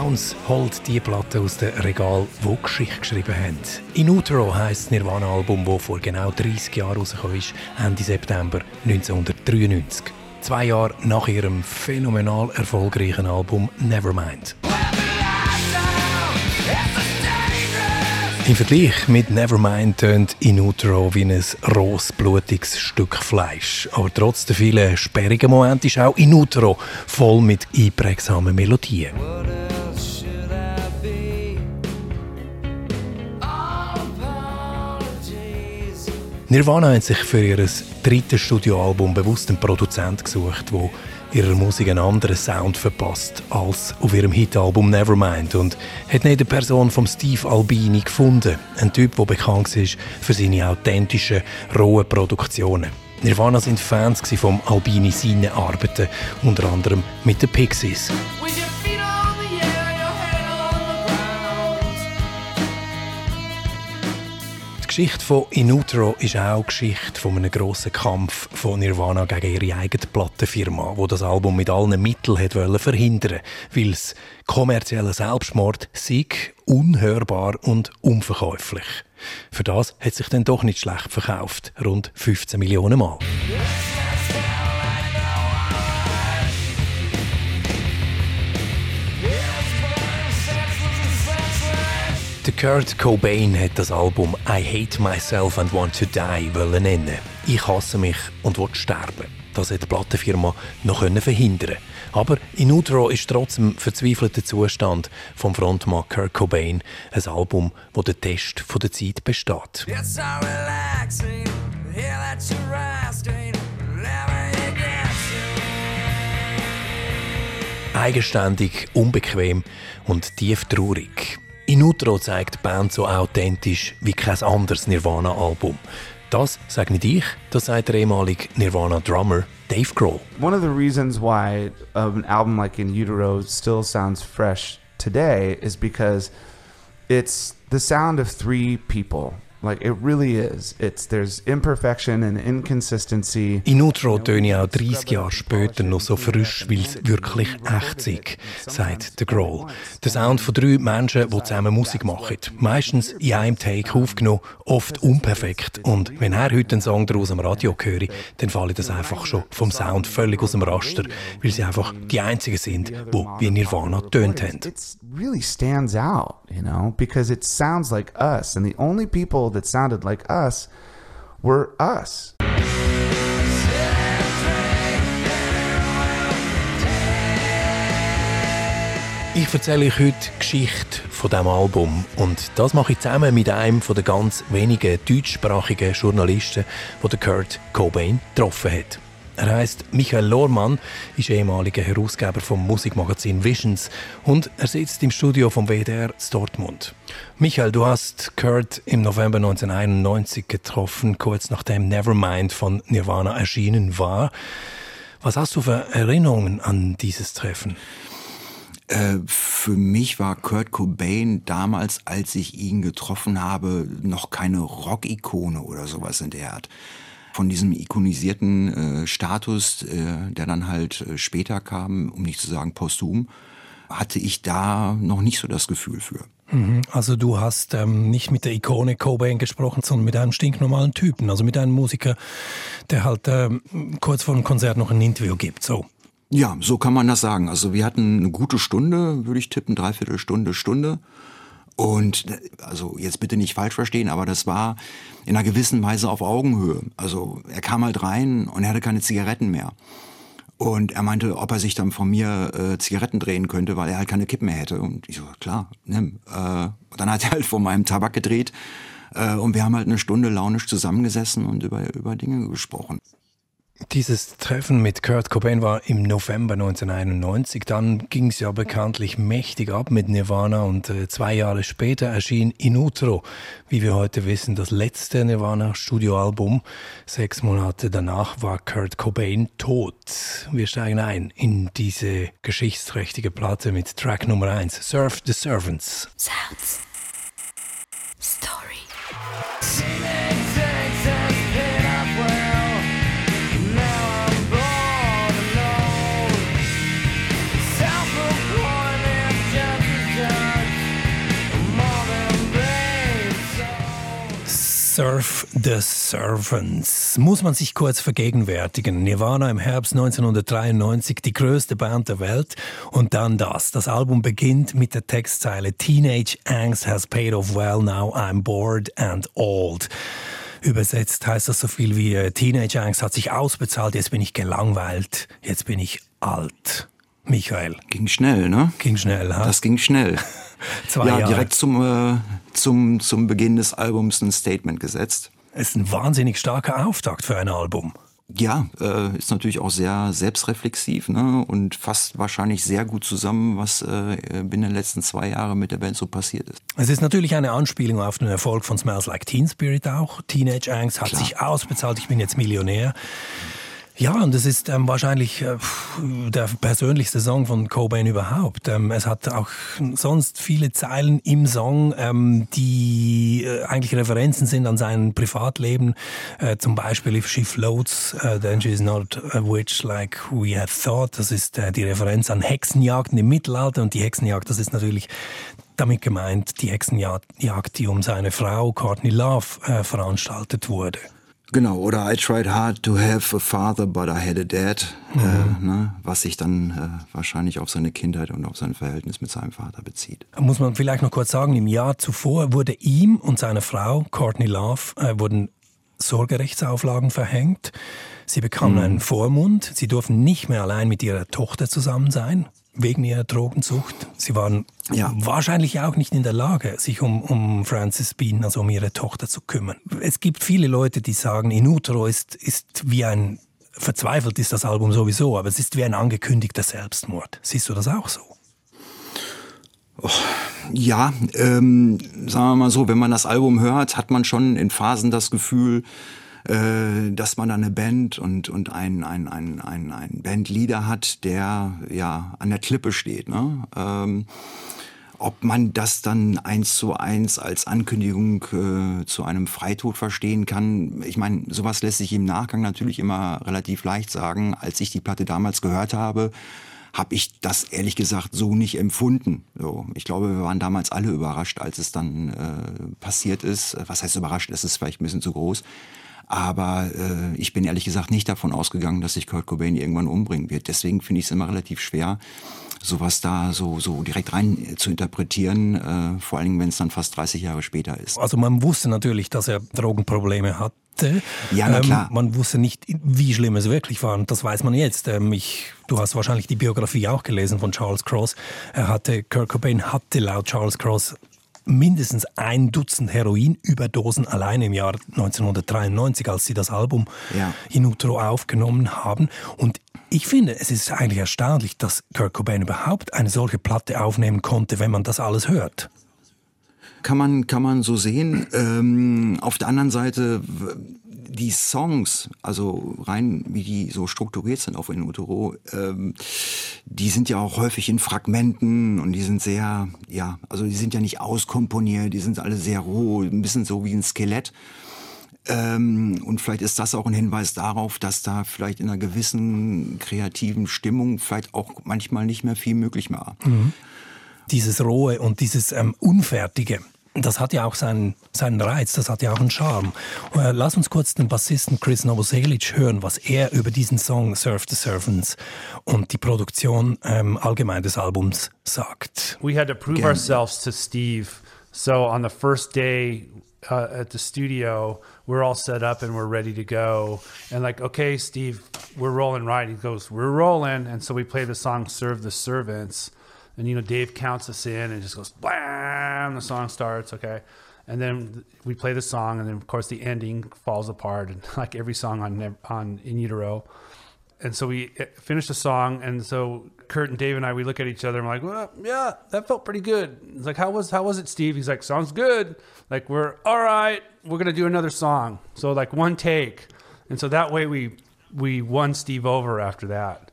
Sounds holt die Platte aus dem Regal, wo Geschichte geschrieben haben. In Utero heisst das Nirvana-Album, das vor genau 30 Jahren rausgekommen ist, Ende September 1993. Zwei Jahre nach ihrem phänomenal erfolgreichen Album Nevermind. Im Vergleich mit Nevermind tönt In Utero wie ein rohes, blutiges Stück Fleisch. Aber trotz der vielen sperrigen Momente ist auch In Utero voll mit einprägsamen Melodien. Nirvana hat sich für ihr drittes Studioalbum bewusst einen Produzent gesucht, der ihrer Musik einen anderen Sound verpasst als auf ihrem Hitalbum Nevermind und hat nicht eine Person von Steve Albini gefunden, ein Typ, der bekannt ist für seine authentischen, rohen Produktionen. Nirvana sind Fans vom Albini seine Arbeiten, unter anderem mit den Pixies. Geschichte von In Utero ist auch Geschichte von einem grossen Kampf von Nirvana gegen ihre eigene Plattenfirma, wo das Album mit allen Mitteln hat verhindern weil es kommerzieller Selbstmord sei unhörbar und unverkäuflich. Für das hat sich dann doch nicht schlecht verkauft, rund 15 Millionen Mal. Der Kurt Cobain hat das Album I Hate Myself and Want to Die nennen. Ich hasse mich und will sterben. Das hat die Plattenfirma noch verhindern Aber in Utero ist trotzdem verzweifelter Zustand vom Frontmann Kurt Cobain ein Album, das den Test der Zeit besteht. Eigenständig, unbequem und tief traurig. In Utro zeigt die Band so authentisch wie kein anderes Nirvana-Album. Das sage nicht ich, das sagt der ehemalige Nirvana-Drummer Dave Grohl. One of the reasons why um, an album like In Utero still sounds fresh today is because it's the sound of three people. Like it really is. It's there's imperfection and inconsistency. In Utro töne auch 30 Jahre später noch so frisch, weil es wirklich echt ist, sagt der Grohl. Der Sound von drei Menschen, die zusammen Musik machen. Meistens in einem Take aufgenommen, oft unperfekt. Und wenn er heute einen Song daraus am Radio höre, dann fallen das einfach schon vom Sound völlig aus dem Raster, weil sie einfach die einzigen sind, die wie Nirvana tönt haben. It really stands out, you know, because it sounds like us and the only people that sounded like us were us. Ich erzähle euch heute die Geschichte von diesem Album und das mache ich zusammen mit einem der ganz wenigen deutschsprachigen Journalisten, die Kurt Cobain getroffen hat. Er heißt Michael Lohrmann, ist ehemaliger Herausgeber vom Musikmagazin Visions und er sitzt im Studio vom WDR in Dortmund. Michael, du hast Kurt im November 1991 getroffen, kurz nachdem Nevermind von Nirvana erschienen war. Was hast du für Erinnerungen an dieses Treffen? Äh, für mich war Kurt Cobain damals, als ich ihn getroffen habe, noch keine Rock-Ikone oder sowas in der Art von diesem ikonisierten äh, Status, äh, der dann halt äh, später kam, um nicht zu sagen posthum, hatte ich da noch nicht so das Gefühl für. Mhm. Also du hast ähm, nicht mit der Ikone Cobain gesprochen, sondern mit einem stinknormalen Typen, also mit einem Musiker, der halt ähm, kurz vor dem Konzert noch ein Interview gibt. So. Ja, so kann man das sagen. Also wir hatten eine gute Stunde, würde ich tippen, dreiviertel Stunde, Stunde. Und also jetzt bitte nicht falsch verstehen, aber das war in einer gewissen Weise auf Augenhöhe. Also er kam halt rein und er hatte keine Zigaretten mehr. Und er meinte, ob er sich dann von mir äh, Zigaretten drehen könnte, weil er halt keine Kippen mehr hätte. Und ich so, klar, nimm. Äh, und dann hat er halt von meinem Tabak gedreht. Äh, und wir haben halt eine Stunde launisch zusammengesessen und über, über Dinge gesprochen. Dieses Treffen mit Kurt Cobain war im November 1991. Dann ging es ja bekanntlich mächtig ab mit Nirvana und äh, zwei Jahre später erschien In Utero, wie wir heute wissen, das letzte Nirvana-Studioalbum. Sechs Monate danach war Kurt Cobain tot. Wir steigen ein in diese geschichtsträchtige Platte mit Track Nummer 1, Serve the Servants. Sounds. Story. Surf the Servants. Muss man sich kurz vergegenwärtigen. Nirvana im Herbst 1993, die größte Band der Welt. Und dann das. Das Album beginnt mit der Textzeile Teenage Angst has paid off well, now I'm bored and old. Übersetzt heißt das so viel wie äh, Teenage Angst hat sich ausbezahlt, jetzt bin ich gelangweilt, jetzt bin ich alt. Michael. Ging schnell, ne? Ging schnell, ha? Das ging schnell. Zwei ja, Jahre. direkt zum, äh, zum, zum Beginn des Albums ein Statement gesetzt. Es ist ein wahnsinnig starker Auftakt für ein Album. Ja, äh, ist natürlich auch sehr selbstreflexiv ne? und fasst wahrscheinlich sehr gut zusammen, was äh, binnen den letzten zwei Jahren mit der Band so passiert ist. Es ist natürlich eine Anspielung auf den Erfolg von Smells Like Teen Spirit auch. Teenage Angst hat Klar. sich ausbezahlt, ich bin jetzt Millionär. Ja, und es ist ähm, wahrscheinlich äh, der persönlichste Song von Cobain überhaupt. Ähm, es hat auch sonst viele Zeilen im Song, ähm, die äh, eigentlich Referenzen sind an sein Privatleben. Äh, zum Beispiel If She Floats, uh, then she's not a witch like we had thought. Das ist äh, die Referenz an Hexenjagden im Mittelalter. Und die Hexenjagd, das ist natürlich damit gemeint, die Hexenjagd, die um seine Frau Courtney Love äh, veranstaltet wurde. Genau, oder I tried hard to have a father, but I had a dad, äh, ne? was sich dann äh, wahrscheinlich auf seine Kindheit und auf sein Verhältnis mit seinem Vater bezieht. Muss man vielleicht noch kurz sagen, im Jahr zuvor wurde ihm und seiner Frau, Courtney Love, äh, wurden Sorgerechtsauflagen verhängt. Sie bekamen einen Vormund. Sie durften nicht mehr allein mit ihrer Tochter zusammen sein, wegen ihrer Drogensucht. Sie waren Ja. wahrscheinlich auch nicht in der Lage, sich um, um Frances Bean, also um ihre Tochter zu kümmern. Es gibt viele Leute, die sagen, In Utero ist, ist wie ein, verzweifelt ist das Album sowieso, aber es ist wie ein angekündigter Selbstmord. Siehst du das auch so? Ja, ähm, sagen wir mal so, wenn man das Album hört, hat man schon in Phasen das Gefühl, äh, dass man da eine Band und, und ein, ein, ein, ein, ein Bandleader hat, der ja an der Klippe steht. Ne? Ähm, ob man das dann eins zu eins als Ankündigung äh, zu einem Freitod verstehen kann, ich meine, sowas lässt sich im Nachgang natürlich immer relativ leicht sagen. Als ich die Platte damals gehört habe, habe ich das ehrlich gesagt so nicht empfunden. So, ich glaube, wir waren damals alle überrascht, als es dann äh, passiert ist. Was heißt überrascht? Das ist vielleicht ein bisschen zu groß. Aber äh, ich bin ehrlich gesagt nicht davon ausgegangen, dass sich Kurt Cobain irgendwann umbringen wird. Deswegen finde ich es immer relativ schwer, sowas da so, so direkt rein äh, zu interpretieren, äh, vor allen Dingen, wenn es dann fast 30 Jahre später ist. Also man wusste natürlich, dass er Drogenprobleme hatte. Ja, na klar. Ähm, man wusste nicht, wie schlimm es wirklich war. Und das weiß man jetzt. Ähm, ich, du hast wahrscheinlich die Biografie auch gelesen von Charles Cross. Er hatte, Kurt Cobain hatte laut Charles Cross mindestens ein Dutzend Heroinüberdosen allein im Jahr 1993, als sie das Album Ja. in Utero aufgenommen haben. Und ich finde, es ist eigentlich erstaunlich, dass Kurt Cobain überhaupt eine solche Platte aufnehmen konnte, wenn man das alles hört. Kann man, kann man so sehen. Ähm, auf der anderen Seite, die Songs, also rein wie die so strukturiert sind auf In Utero, ähm, die sind ja auch häufig in Fragmenten und die sind sehr, ja, also die sind ja nicht auskomponiert, die sind alle sehr roh, ein bisschen so wie ein Skelett. Ähm, und vielleicht ist das auch ein Hinweis darauf, dass da vielleicht in einer gewissen kreativen Stimmung vielleicht auch manchmal nicht mehr viel möglich war. dieses Rohe und dieses ähm, Unfertige. Das hat ja auch seinen, seinen Reiz, das hat ja auch einen Charme. Äh, lass uns kurz den Bassisten Chris Novoselic hören, was er über diesen Song Surf the Servants und die Produktion ähm, allgemein des Albums sagt. we had to prove Again. ourselves to Steve. So on the first day uh, at the studio, we're all set up and we're ready to go. And like, okay, Steve, we're rolling right. He goes, we're rolling. And so we play the song "Serve the Servants," and you know Dave counts us in and just goes bam. The song starts. Okay. And then we play the song, and then of course the ending falls apart, and like every song on on In Utero, and so we eh, finish the song, and so Kurt and Dave and I we look at each other and we're like, well, yeah, that felt pretty good. It's like, how was how was it, Steve? He's like, sounds good. Like we're all right. We're gonna do another song. So like one take, and so that way we we won Steve over after that.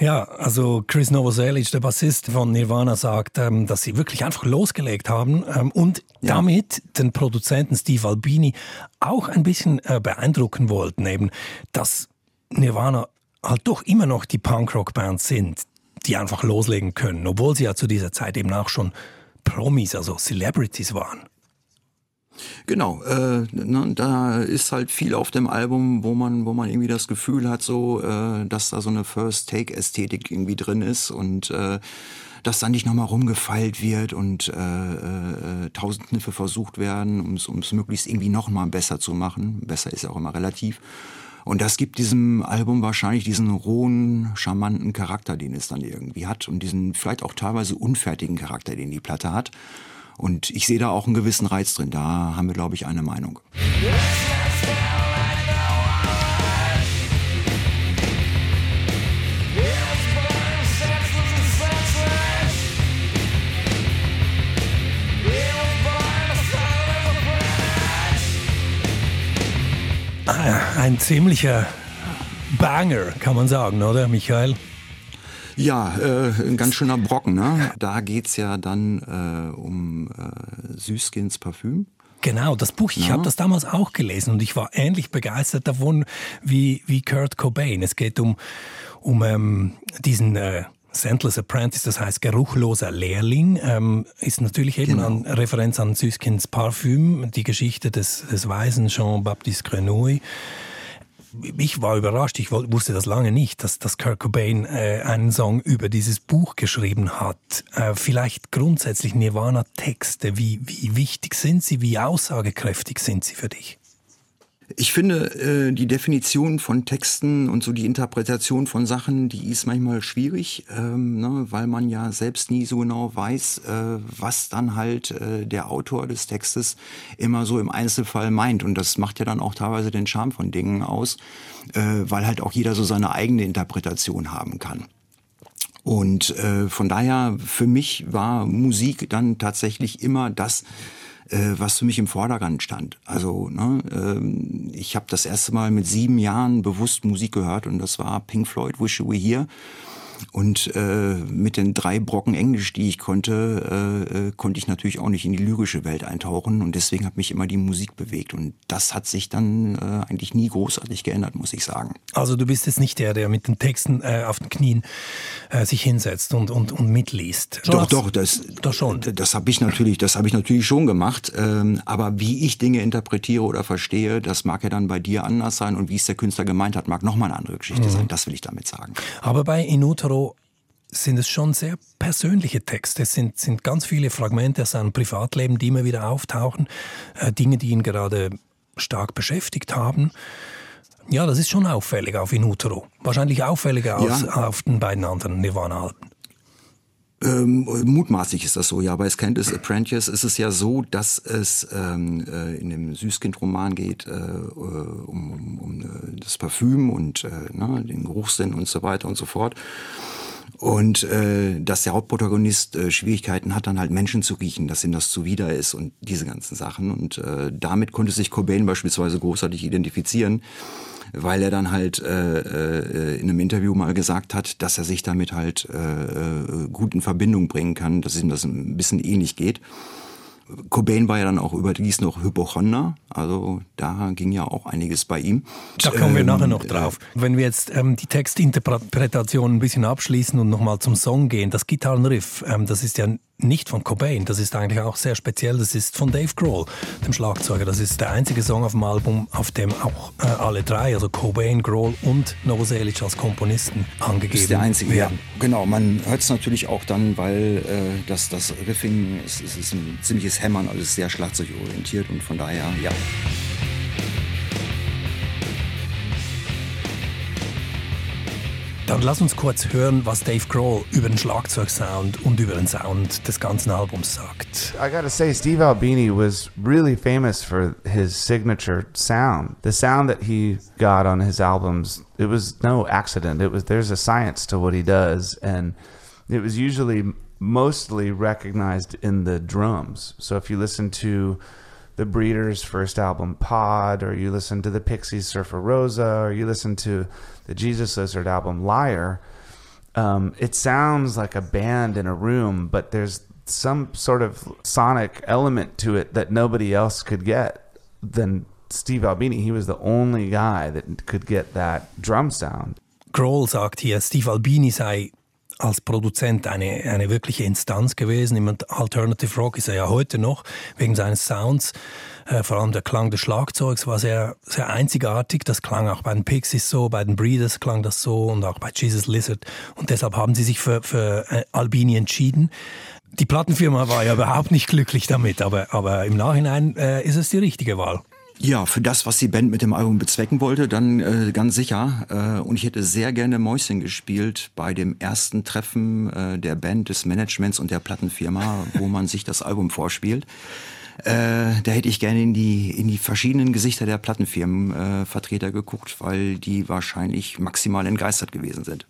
Ja, also Chris Novoselic, der Bassist von Nirvana, sagt, ähm, dass sie wirklich einfach losgelegt haben ähm, und Ja. damit den Produzenten Steve Albini auch ein bisschen äh, beeindrucken wollten, eben, dass Nirvana halt doch immer noch die Punkrock-Band sind, die einfach loslegen können, obwohl sie ja zu dieser Zeit eben auch schon Promis, also Celebrities waren. Genau, äh, ne, da ist halt viel auf dem Album, wo man, wo man irgendwie das Gefühl hat, so, äh, dass da so eine First-Take-Ästhetik irgendwie drin ist und äh, dass dann nicht nochmal rumgefeilt wird und äh, äh, tausend Kniffe versucht werden, um es möglichst irgendwie nochmal besser zu machen. Besser ist ja auch immer relativ. Und das gibt diesem Album wahrscheinlich diesen rohen, charmanten Charakter, den es dann irgendwie hat und diesen vielleicht auch teilweise unfertigen Charakter, den die Platte hat. Und ich sehe da auch einen gewissen Reiz drin. Da haben wir, glaube ich, eine Meinung. Ah, ein ziemlicher Banger, kann man sagen, oder, Michael? Ja, äh, ein ganz schöner Brocken. Ne? Da geht's ja dann äh, um äh, Süßkins Parfüm. Genau, das Buch, ich ja. habe das damals auch gelesen und ich war ähnlich begeistert davon wie, wie Kurt Cobain. Es geht um, um ähm, diesen äh, Scentless Apprentice, das heißt geruchloser Lehrling, ähm, ist natürlich eben genau. eine Referenz an Süßkins Parfüm, die Geschichte des, des weisen Jean-Baptiste Grenouille ich war überrascht, ich wusste das lange nicht, dass, dass Kurt Cobain äh, einen Song über dieses Buch geschrieben hat. Äh, vielleicht grundsätzlich Nirvana-Texte, wie, wie wichtig sind sie, wie aussagekräftig sind sie für dich? Ich finde, äh, die Definition von Texten und so die Interpretation von Sachen, die ist manchmal schwierig, ähm, ne, weil man ja selbst nie so genau weiß, äh, was dann halt äh, der Autor des Textes immer so im Einzelfall meint. Und das macht ja dann auch teilweise den Charme von Dingen aus, äh, weil halt auch jeder so seine eigene Interpretation haben kann. Und äh, von daher, für mich war Musik dann tatsächlich immer das, was für mich im Vordergrund stand. Also ne, äh, ich habe das erste Mal mit sieben Jahren bewusst Musik gehört und das war Pink Floyd, Wish You Were Here. Und äh, mit den drei Brocken Englisch, die ich konnte, äh, äh, konnte ich natürlich auch nicht in die lyrische Welt eintauchen. Und deswegen hat mich immer die Musik bewegt. Und das hat sich dann äh, eigentlich nie großartig geändert, muss ich sagen. Also du bist jetzt nicht der, der mit den Texten äh, auf den Knien äh, sich hinsetzt und, und, und mitliest. Doch, doch, das, doch schon. Das habe ich natürlich, das habe ich natürlich schon gemacht. Ähm, aber wie ich Dinge interpretiere oder verstehe, das mag ja dann bei dir anders sein. Und wie es der Künstler gemeint hat, mag nochmal eine andere Geschichte mhm. sein. Das will ich damit sagen. Aber bei Inuto Cicero sind es schon sehr persönliche Texte. Es sind, sind ganz viele Fragmente aus seinem Privatleben, die immer wieder auftauchen. Äh, Dinge, die ihn gerade stark beschäftigt haben. Ja, das ist schon auffällig auf In Utero. Wahrscheinlich auffälliger als ja. auf den beiden anderen Nirvana-Alben. Ähm, mutmaßlich ist das so, ja. Bei Scandalous Apprentice ist es ja so, dass es ähm, äh, in dem Süßkind-Roman geht äh, um, um, um äh, das Parfüm und äh, ne, den Geruchssinn und so weiter und so fort. Und äh, dass der Hauptprotagonist äh, Schwierigkeiten hat, dann halt Menschen zu riechen, dass ihm das zuwider ist und diese ganzen Sachen. Und äh, damit konnte sich Cobain beispielsweise großartig identifizieren weil er dann halt äh, äh, in einem Interview mal gesagt hat, dass er sich damit halt äh, äh, gut in Verbindung bringen kann, dass ihm das ein bisschen ähnlich geht. Cobain war ja dann auch überdies noch Hypochonder, also da ging ja auch einiges bei ihm. Da kommen wir ähm, nachher noch drauf. Wenn wir jetzt ähm, die Textinterpretation ein bisschen abschließen und nochmal zum Song gehen, das Gitarrenriff, ähm, das ist ja nicht von Cobain, das ist eigentlich auch sehr speziell, das ist von Dave Grohl, dem Schlagzeuger. Das ist der einzige Song auf dem Album, auf dem auch äh, alle drei, also Cobain, Grohl und Novoselic als Komponisten angegeben werden. ist der einzige, werden. ja. Genau, man hört es natürlich auch dann, weil äh, das, das Riffing ist, ist, ist ein ziemliches Hämmern, also ist sehr schlagzeugorientiert und von daher, ja. Dann lass uns kurz hören, was Dave Grohl über den Schlagzeugsound und über den Sound des ganzen Albums sagt. I gotta say, Steve Albini was really famous for his signature sound. The sound that he got on his albums, it was no accident. It was there's a science to what he does, and it was usually mostly recognized in the drums. So if you listen to the Breeders' first album, Pod, or you listen to the Pixies' Surfer Rosa, or you listen to the Jesus Lizard album, Liar, um, it sounds like a band in a room, but there's some sort of sonic element to it that nobody else could get than Steve Albini. He was the only guy that could get that drum sound. Grohl sagt hier, Steve Albini sei als Produzent eine, eine wirkliche Instanz gewesen. Im Alternative Rock ist er ja heute noch, wegen seines Sounds. Äh, vor allem der Klang des Schlagzeugs war sehr, sehr einzigartig. Das klang auch bei den Pixies so, bei den Breeders klang das so und auch bei Jesus Lizard. Und deshalb haben sie sich für, für äh, Albini entschieden. Die Plattenfirma war ja überhaupt nicht glücklich damit, aber, aber im Nachhinein äh, ist es die richtige Wahl. Ja, für das, was die Band mit dem Album bezwecken wollte, dann äh, ganz sicher. Äh, und ich hätte sehr gerne Mäuschen gespielt bei dem ersten Treffen äh, der Band, des Managements und der Plattenfirma, wo man sich das Album vorspielt. Äh, da hätte ich gerne in die, in die verschiedenen Gesichter der Plattenfirmenvertreter äh, geguckt, weil die wahrscheinlich maximal entgeistert gewesen sind.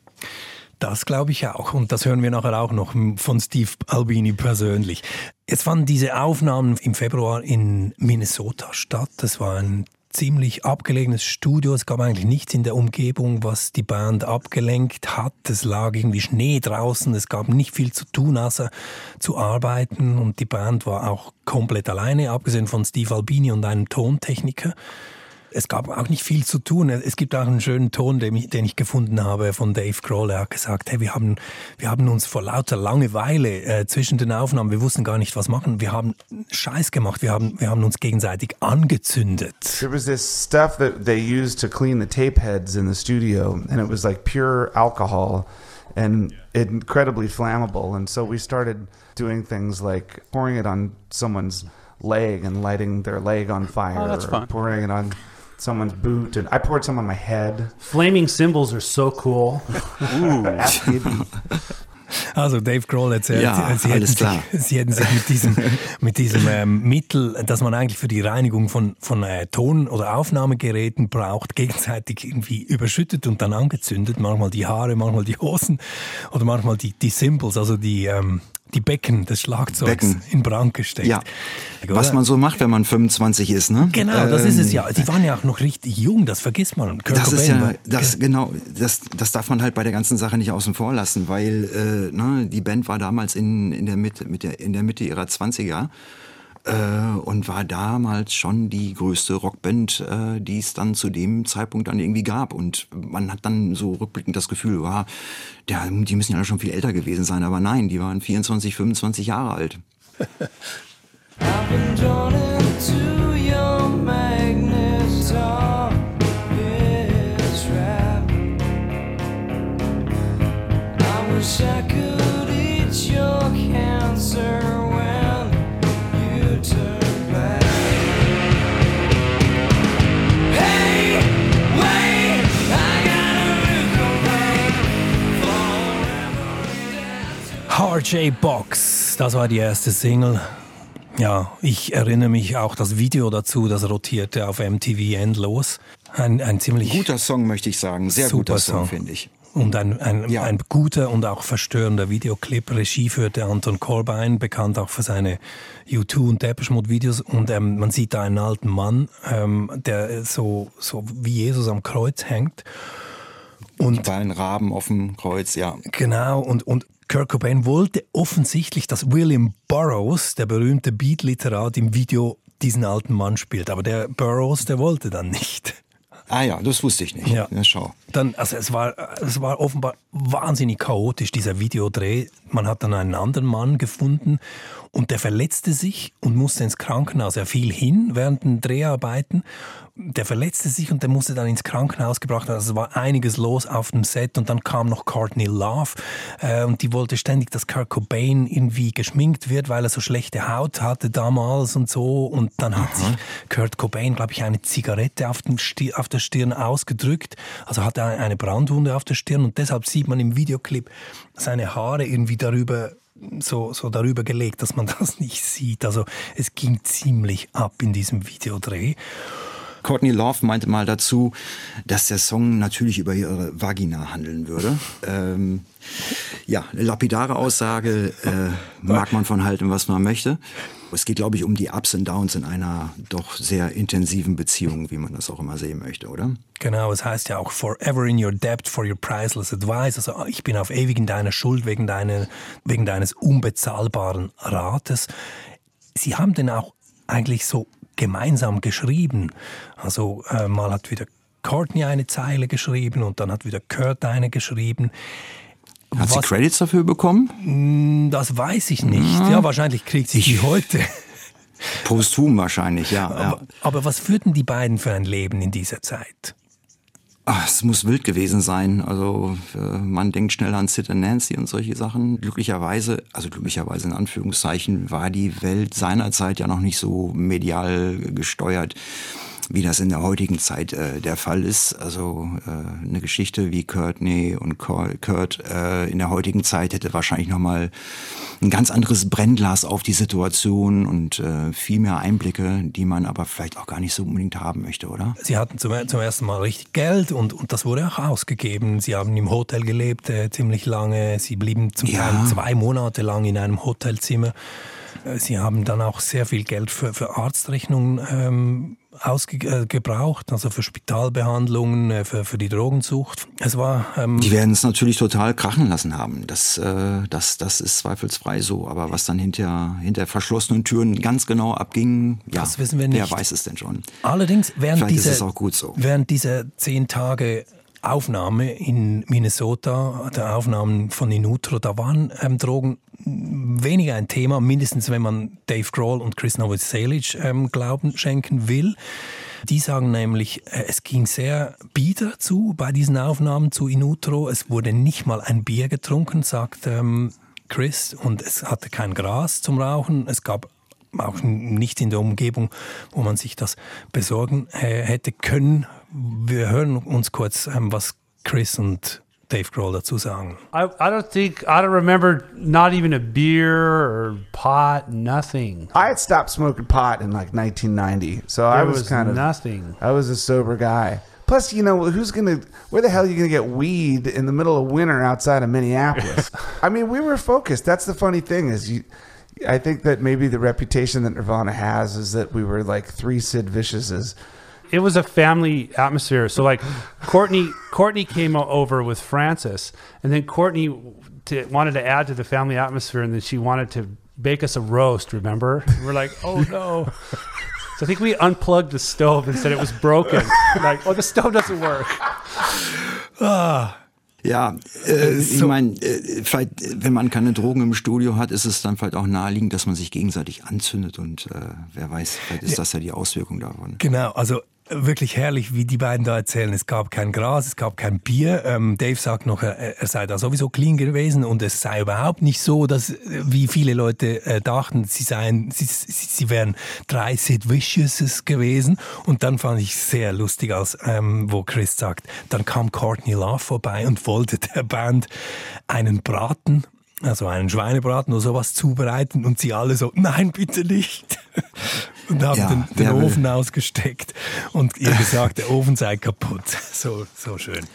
Das glaube ich auch. Und das hören wir nachher auch noch von Steve Albini persönlich. Jetzt fanden diese Aufnahmen im Februar in Minnesota statt. Das war ein ziemlich abgelegenes Studio. Es gab eigentlich nichts in der Umgebung, was die Band abgelenkt hat. Es lag irgendwie Schnee draußen. Es gab nicht viel zu tun, außer zu arbeiten. Und die Band war auch komplett alleine, abgesehen von Steve Albini und einem Tontechniker es gab auch nicht viel zu tun. Es gibt auch einen schönen Ton, den ich, den ich gefunden habe von Dave Grohl. Er hat gesagt, hey, wir haben, wir haben uns vor lauter Langeweile äh, zwischen den Aufnahmen, wir wussten gar nicht, was machen. Wir haben Scheiß gemacht. Wir haben, wir haben uns gegenseitig angezündet. There was this stuff that they used to clean the tape heads in the studio, and it was like pure alcohol and incredibly flammable. And so we started doing things like pouring it on someone's leg and lighting their leg on fire. Oh, that's fun. Pouring it on someone's boot, and I poured some on my head. Flaming cymbals are so cool. Also Dave Grohl erzählt, ja, sie, hätten sich, sie, hätten sich, mit diesem, mit diesem ähm, Mittel, das man eigentlich für die Reinigung von, von äh, Ton- oder Aufnahmegeräten braucht, gegenseitig irgendwie überschüttet und dann angezündet. Manchmal die Haare, manchmal die Hosen oder manchmal die, die Symbols, also die, ähm, die Becken des Schlagzeugs Becken. in Brand gesteckt. Ja. Was man so macht, wenn man 25 ist, ne? Genau, das ähm, ist es ja. Die waren ja auch noch richtig jung, das vergisst man. Kurt das Cobain ist ja, das, genau, das, das darf man halt bei der ganzen Sache nicht außen vor lassen, weil äh, ne, die Band war damals in, in, der Mitte, mit der, in der Mitte ihrer 20er äh, und war damals schon die größte Rockband, äh, die es dann zu dem Zeitpunkt dann irgendwie gab. Und man hat dann so rückblickend das Gefühl, war, der, die müssen ja schon viel älter gewesen sein. Aber nein, die waren 24, 25 Jahre alt. RJ Box, das war die erste Single. Ja, ich erinnere mich auch das Video dazu, das rotierte auf MTV endlos. Ein, ein ziemlich guter Song, möchte ich sagen. Sehr guter Song, Song finde ich. Und ein, ein, ja. ein guter und auch verstörender Videoclip. Regie führte Anton Corbijn, bekannt auch für seine U2 und Depeche Mode Videos. Und ähm, man sieht da einen alten Mann, ähm, der so, so wie Jesus am Kreuz hängt. Und einen Raben auf dem Kreuz, ja. Genau, und, und Kurt Cobain wollte offensichtlich, dass William Burroughs, der berühmte Beat-Literat, im Video diesen alten Mann spielt. Aber der Burroughs, der wollte dann nicht. Ah ja, das wusste ich nicht. Ja. ja. schau. Dann, also es war, es war offenbar wahnsinnig chaotisch, dieser Videodreh. Man hat dann einen anderen Mann gefunden und der verletzte sich und musste ins Krankenhaus. Er fiel hin während den Dreharbeiten. Der verletzte sich und der musste dann ins Krankenhaus gebracht werden. Also es war einiges los auf dem Set. Und dann kam noch Courtney Love. Äh, und die wollte ständig, dass Kurt Cobain irgendwie geschminkt wird, weil er so schlechte Haut hatte damals und so. Und dann hat sich Kurt Cobain, glaube ich, eine Zigarette auf, auf der Stirn ausgedrückt, also hatte eine Brandwunde auf der Stirn. Und deshalb sieht man im Videoclip seine Haare irgendwie darüber so, so darüber gelegt, dass man das nicht sieht. Also es ging ziemlich ab in diesem Videodreh. Courtney Love meinte mal dazu, dass der Song natürlich über ihre Vagina handeln würde. Ähm, ja, eine lapidare Aussage, äh, mag man von halten, was man möchte. Es geht, glaube ich, um die Ups und Downs in einer doch sehr intensiven Beziehung, wie man das auch immer sehen möchte, oder? Genau, es heißt ja auch forever in your debt for your priceless advice. Also ich bin auf ewig in deiner Schuld wegen, deiner, wegen deines unbezahlbaren Rates. Sie haben denn auch eigentlich so gemeinsam geschrieben. Also äh, mal hat wieder Courtney eine Zeile geschrieben und dann hat wieder Kurt eine geschrieben. Hat sie Credits dafür bekommen? Das weiß ich nicht. Ja, wahrscheinlich kriegt sie die heute. Posthum wahrscheinlich, ja. ja. Aber, aber was führten die beiden für ein Leben in dieser Zeit? Ach, es muss wild gewesen sein. Also äh, man denkt schnell an Sid and Nancy und solche Sachen. Glücklicherweise, also glücklicherweise in Anführungszeichen, war die Welt seinerzeit ja noch nicht so medial gesteuert wie das in der heutigen Zeit äh, der Fall ist. Also äh, eine Geschichte wie Courtney und Kurt äh, in der heutigen Zeit hätte wahrscheinlich nochmal ein ganz anderes Brennglas auf die Situation und äh, viel mehr Einblicke, die man aber vielleicht auch gar nicht so unbedingt haben möchte, oder? Sie hatten zum, zum ersten Mal richtig Geld und, und das wurde auch ausgegeben. Sie haben im Hotel gelebt äh, ziemlich lange. Sie blieben zum ja. Teil zwei Monate lang in einem Hotelzimmer. Äh, Sie haben dann auch sehr viel Geld für, für Arztrechnungen ähm, ausgebraucht, also für Spitalbehandlungen, äh, für, für die Drogensucht. Es war. Ähm die werden es natürlich total krachen lassen haben. Das, äh, das, das ist zweifelsfrei so. Aber was dann hinter, hinter verschlossenen Türen ganz genau abging, ja, das wissen wir nicht. Wer weiß es denn schon? Allerdings während dieser, so. während dieser zehn Tage Aufnahme in Minnesota, der Aufnahmen von Inutro, da waren ähm, Drogen weniger ein Thema, mindestens wenn man Dave Grohl und Chris Novoselic ähm, Glauben schenken will. Die sagen nämlich, äh, es ging sehr bieder zu bei diesen Aufnahmen zu Inutro. Es wurde nicht mal ein Bier getrunken, sagt ähm, Chris, und es hatte kein Gras zum Rauchen. Es gab auch nicht in der Umgebung, wo man sich das besorgen äh, hätte können. Wir hören uns kurz, ähm, was Chris und Dave Grohl dazu sagen? I, I don't think I don't remember not even a beer or pot, nothing. I had stopped smoking pot in like 1990, so there I was, was kind of nothing. I was a sober guy. Plus, you know, who's gonna? Where the hell are you gonna get weed in the middle of winter outside of Minneapolis? I mean, we were focused. That's the funny thing is you. I think that maybe the reputation that Nirvana has is that we were like three Sid Viciouses it was a family atmosphere. So like Courtney Courtney came over with Francis, and then Courtney to, wanted to add to the family atmosphere, and then she wanted to bake us a roast. Remember? And we're like, oh no. So I think we unplugged the stove and said it was broken. like, oh, the stove doesn't work. Ah. Ja, äh, so. ich meine, äh, vielleicht, wenn man keine Drogen im Studio hat, ist es dann vielleicht auch naheliegend, dass man sich gegenseitig anzündet und äh, wer weiß, vielleicht ist das ja die Auswirkung davon. Genau, also wirklich herrlich, wie die beiden da erzählen. Es gab kein Gras, es gab kein Bier. Ähm, Dave sagt noch, er, er, sei da sowieso clean gewesen und es sei überhaupt nicht so, dass wie viele Leute äh, dachten, sie seien, sie, sie wären drei Sid Viciouses gewesen. Und dann fand ich sehr lustig, als ähm, wo Chris sagt, dann kam Courtney Love vorbei und wollte der Band einen Braten also einen Schweinebraten oder sowas zubereiten und sie alle so, nein, bitte nicht. und haben ja, den, den Ofen will. ausgesteckt und ihr gesagt, der Ofen sei kaputt. So, so schön.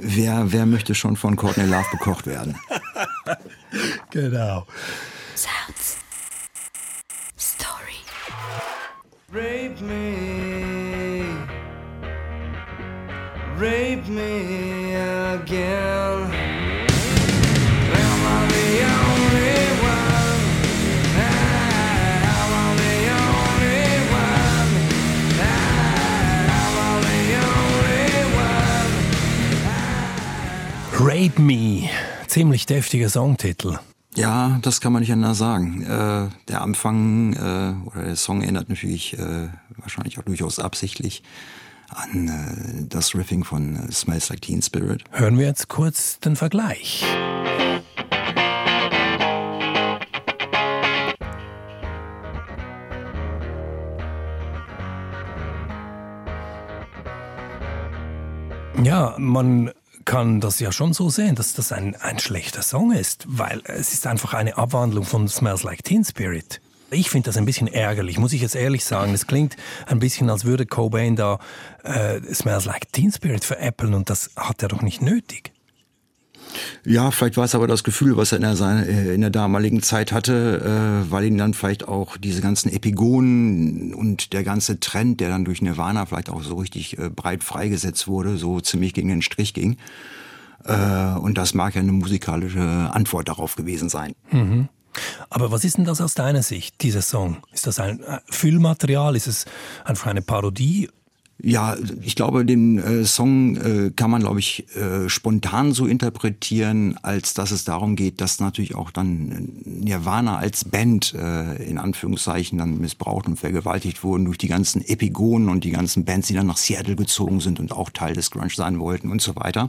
Wer, wer möchte schon von Courtney Love bekocht werden? genau. Sounds. Story. Rape me. Rape me again. Ziemlich deftiger Songtitel. Ja, das kann man nicht anders sagen. Äh, der Anfang äh, oder der Song erinnert natürlich äh, wahrscheinlich auch durchaus absichtlich an äh, das Riffing von äh, Smells Like Teen Spirit. Hören wir jetzt kurz den Vergleich. Ja, man kann das ja schon so sehen, dass das ein, ein schlechter Song ist, weil es ist einfach eine Abwandlung von Smells Like Teen Spirit. Ich finde das ein bisschen ärgerlich, muss ich jetzt ehrlich sagen. Es klingt ein bisschen, als würde Cobain da äh, Smells Like Teen Spirit veräppeln und das hat er doch nicht nötig. Ja, vielleicht war es aber das Gefühl, was er in der, äh, in der damaligen Zeit hatte, äh, weil ihn dann vielleicht auch diese ganzen Epigonen und der ganze Trend, der dann durch Nirvana vielleicht auch so richtig äh, breit freigesetzt wurde, so ziemlich gegen den Strich ging. Äh, und das mag ja eine musikalische Antwort darauf gewesen sein. Mhm. Aber was ist denn das aus deiner Sicht, dieser Song? Ist das ein äh, Füllmaterial? Ist es einfach eine Parodie? Ja, ich glaube, den äh, Song äh, kann man, glaube ich, äh, spontan so interpretieren, als dass es darum geht, dass natürlich auch dann Nirvana als Band äh, in Anführungszeichen dann missbraucht und vergewaltigt wurden durch die ganzen Epigonen und die ganzen Bands, die dann nach Seattle gezogen sind und auch Teil des Grunge sein wollten und so weiter.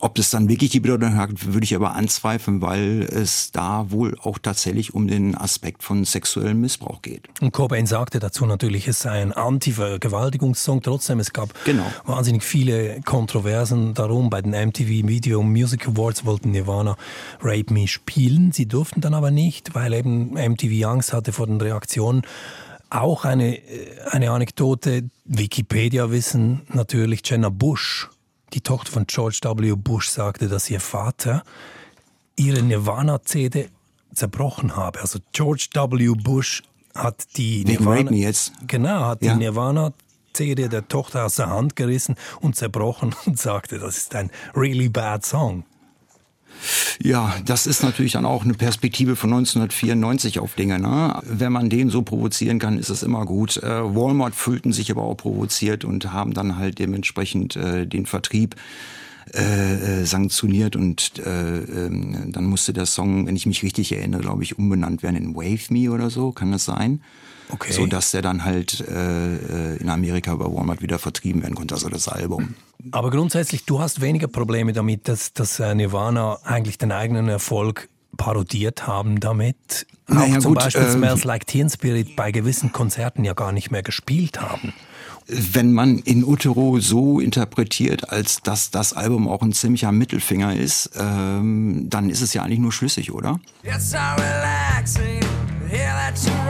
Ob das dann wirklich die Bedeutung hat, würde ich aber anzweifeln, weil es da wohl auch tatsächlich um den Aspekt von sexuellem Missbrauch geht. Und Cobain sagte dazu natürlich, es sei ein Anti-Vergewaltigungssong. Trotzdem, es gab Genau. wahnsinnig viele Kontroversen darum. Bei den MTV Video Music Awards wollten Nirvana Rape Me spielen. Sie durften dann aber nicht, weil eben MTV Angst hatte vor den Reaktionen. Auch eine, äh, eine Anekdote, Wikipedia wissen natürlich, Jenna Bush, die Tochter von George W. Bush, sagte, dass ihr Vater ihre Nirvana-CD zerbrochen habe. Also George W. Bush hat die Wegen Nirvana, jetzt? Genau, hat Ja. die Nirvana CD der Tochter aus der Hand gerissen und zerbrochen und sagte, das ist ein really bad song. Ja, das ist natürlich dann auch eine Perspektive von 1994 auf Dinge. Ne? Wenn man den so provozieren kann, ist es immer gut. Äh, Walmart fühlten sich aber auch provoziert und haben dann halt dementsprechend äh, den Vertrieb äh, äh, sanktioniert und äh, ähm, dann musste der Song, wenn ich mich richtig erinnere, glaube ich, umbenannt werden in Wave Me oder so, kann das sein? Okay. So dass der dann halt äh, äh, in Amerika über Walmart wieder vertrieben werden konnte, also das Album. Aber grundsätzlich, du hast weniger Probleme damit, dass, dass äh, Nirvana eigentlich den eigenen Erfolg parodiert haben damit. Auch Naja, zum gut, Beispiel ähm, Smells Like Teen Spirit bei gewissen Konzerten ja gar nicht mehr gespielt haben. wenn man in Utero so interpretiert, als dass das Album auch ein ziemlicher Mittelfinger ist, ähm, dann ist es ja eigentlich nur schlüssig, oder? It's so relaxing hear that you're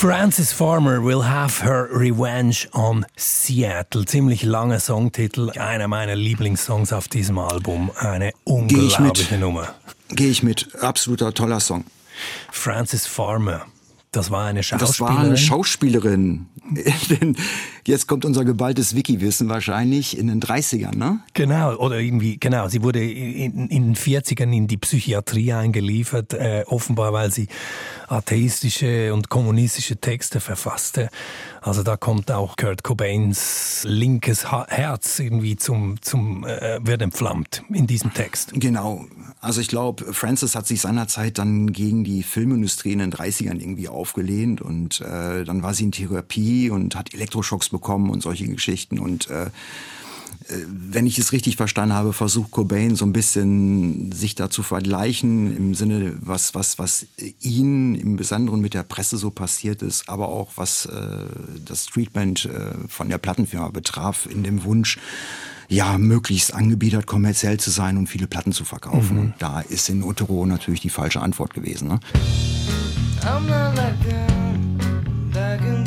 Frances Farmer will have her revenge on Seattle. Ziemlich langer Songtitel, einer meiner Lieblingssongs auf diesem Album. Eine Geh unglaubliche Nummer. Gehe ich mit. Absoluter toller Song. Frances Farmer, das war eine Das Schauspielerin. war eine Schauspielerin. Jetzt kommt unser geballtes Wiki-Wissen wahrscheinlich in den 30ern, ne? Genau, oder irgendwie, genau. Sie wurde in, in den 40ern in die Psychiatrie eingeliefert, äh, offenbar weil sie atheistische und kommunistische Texte verfasste. Also da kommt auch Kurt Cobains linkes Herz irgendwie zum, zum äh, wird entflammt in diesem Text. Genau. Also ich glaube, Francis hat sich seinerzeit dann gegen die Filmindustrie in den 30ern irgendwie aufgelehnt und äh, dann war sie in Therapie und hat Elektroschocks bekommen und solche Geschichten und äh, wenn ich es richtig verstanden habe, versucht Cobain so ein bisschen sich da zu vergleichen im Sinne, was, was, was ihn im Besonderen mit der Presse so passiert ist, aber auch was äh, das Treatment äh, von der Plattenfirma betraf, in dem Wunsch, ja, möglichst angebiedert kommerziell zu sein und viele Platten zu verkaufen. Und da ist in Utero natürlich die falsche Antwort gewesen. Ne? I'm not like them, I can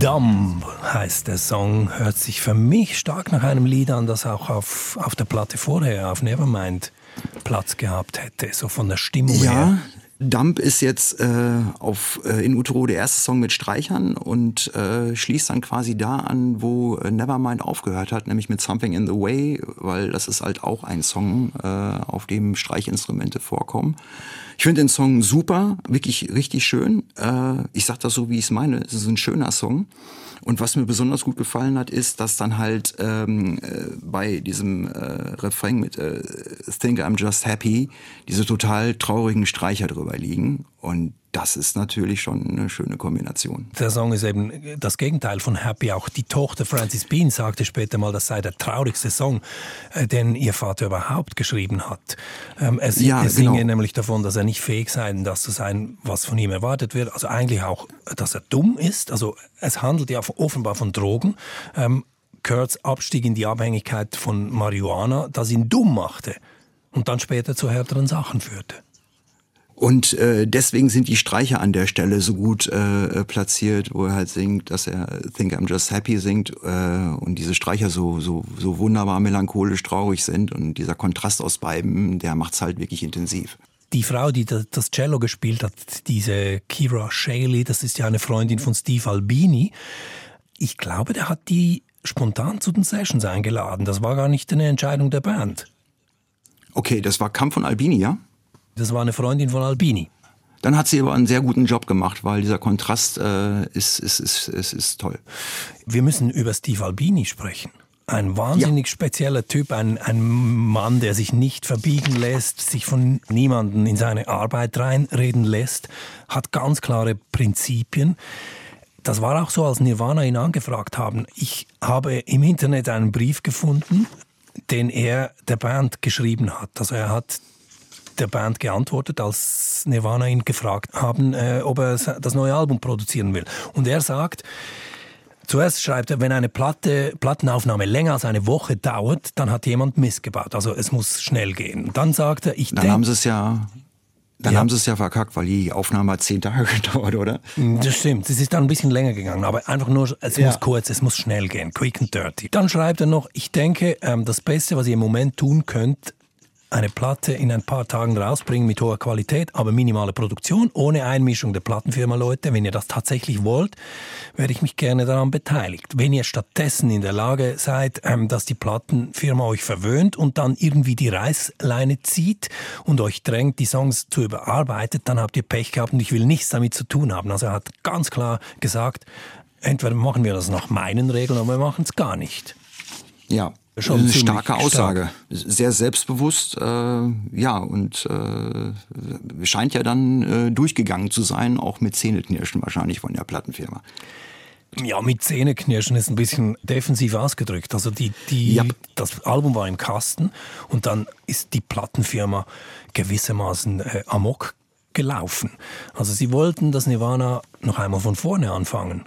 Dumb heißt der Song, hört sich für mich stark nach einem Lied an, das auch auf, auf der Platte vorher, auf Nevermind, Platz gehabt hätte, so von der Stimmung Ja, her. Dump ist jetzt äh, auf äh, in Utero der erste Song mit Streichern und äh, schließt dann quasi da an, wo äh, Nevermind aufgehört hat, nämlich mit Something in the Way, weil das ist halt auch ein Song, äh, auf dem Streichinstrumente vorkommen. Ich finde den Song super, wirklich richtig schön. Äh, ich sag das so, wie ich es meine. Es ist ein schöner Song. Und was mir besonders gut gefallen hat, ist, dass dann halt ähm, äh, bei diesem äh, Refrain mit äh, Think I'm Just Happy diese total traurigen Streicher drüber liegen. Und das ist natürlich schon eine schöne Kombination. Der Song ist eben das Gegenteil von Happy. Auch die Tochter Francis Bean sagte später mal, das sei der traurigste Song, äh, den ihr Vater überhaupt geschrieben hat. Ähm, er, Ja, er singe genau. nämlich davon, dass er nicht fähig sei, das zu sein, was von ihm erwartet wird. Also eigentlich auch, dass er dumm ist. Also es handelt ja offenbar von Drogen. Ähm, Kurt's Abstieg in die Abhängigkeit von Marihuana, das ihn dumm machte und dann später zu härteren Sachen führte. Und äh, deswegen sind die Streicher an der Stelle so gut äh, platziert, wo er halt singt, dass er Think I'm Just Happy singt äh, und diese Streicher so, so, so wunderbar melancholisch traurig sind und dieser Kontrast aus beiden, der macht's halt wirklich intensiv. Die Frau, die da- das Cello gespielt hat, diese Kira Shaley, das ist ja eine Freundin von Steve Albini. Ich glaube, der hat die spontan zu den Sessions eingeladen. Das war gar nicht eine Entscheidung der Band. Okay, das war Kampf von Albini, ja? Das war eine Freundin von Albini. Dann hat sie aber einen sehr guten Job gemacht, weil dieser Kontrast äh, ist, ist, ist, ist, ist toll. Wir müssen über Steve Albini sprechen. Ein wahnsinnig spezieller Typ, ein, ein Mann, der sich nicht verbiegen lässt, sich von niemandem in seine Arbeit reinreden lässt, hat ganz klare Prinzipien. Das war auch so, als Nirvana ihn angefragt haben. Ich habe im Internet einen Brief gefunden, den er der Band geschrieben hat. Also er hat der Band geantwortet, als Nirvana ihn gefragt haben, äh, ob er das neue Album produzieren will. Und er sagt, zuerst schreibt er, wenn eine Platte, Plattenaufnahme länger als eine Woche dauert, dann hat jemand missgebaut. Also es muss schnell gehen. Dann sagt er, ich Dann denke... haben sie es ja, dann Ja. haben sie es ja verkackt, weil die Aufnahme hat zehn Tage gedauert, oder? Das stimmt, es ist dann ein bisschen länger gegangen, aber einfach nur, es muss kurz, es muss schnell gehen, quick and dirty. Dann schreibt er noch, ich denke, ähm, das Beste, was ihr im Moment tun könnt, eine Platte in ein paar Tagen rausbringen mit hoher Qualität, aber minimale Produktion, ohne Einmischung der Plattenfirma, Leute. Wenn ihr das tatsächlich wollt, werde ich mich gerne daran beteiligt. Wenn ihr stattdessen in der Lage seid, ähm, dass die Plattenfirma euch verwöhnt und dann irgendwie die Reißleine zieht und euch drängt, die Songs zu überarbeiten, dann habt ihr Pech gehabt und ich will nichts damit zu tun haben. Also er hat ganz klar gesagt, entweder machen wir das nach meinen Regeln, aber wir machen es gar nicht. Ja. Schon eine starke stark. Aussage. Sehr selbstbewusst, äh, ja, und äh, scheint ja dann äh, durchgegangen zu sein, auch mit Zähneknirschen wahrscheinlich von der Plattenfirma. Ja, mit Zähneknirschen ist ein bisschen defensiv ausgedrückt. Also die, die, Ja. das Album war im Kasten und dann ist die Plattenfirma gewissermaßen äh, amok gelaufen. Also sie wollten, dass Nirvana noch einmal von vorne anfangen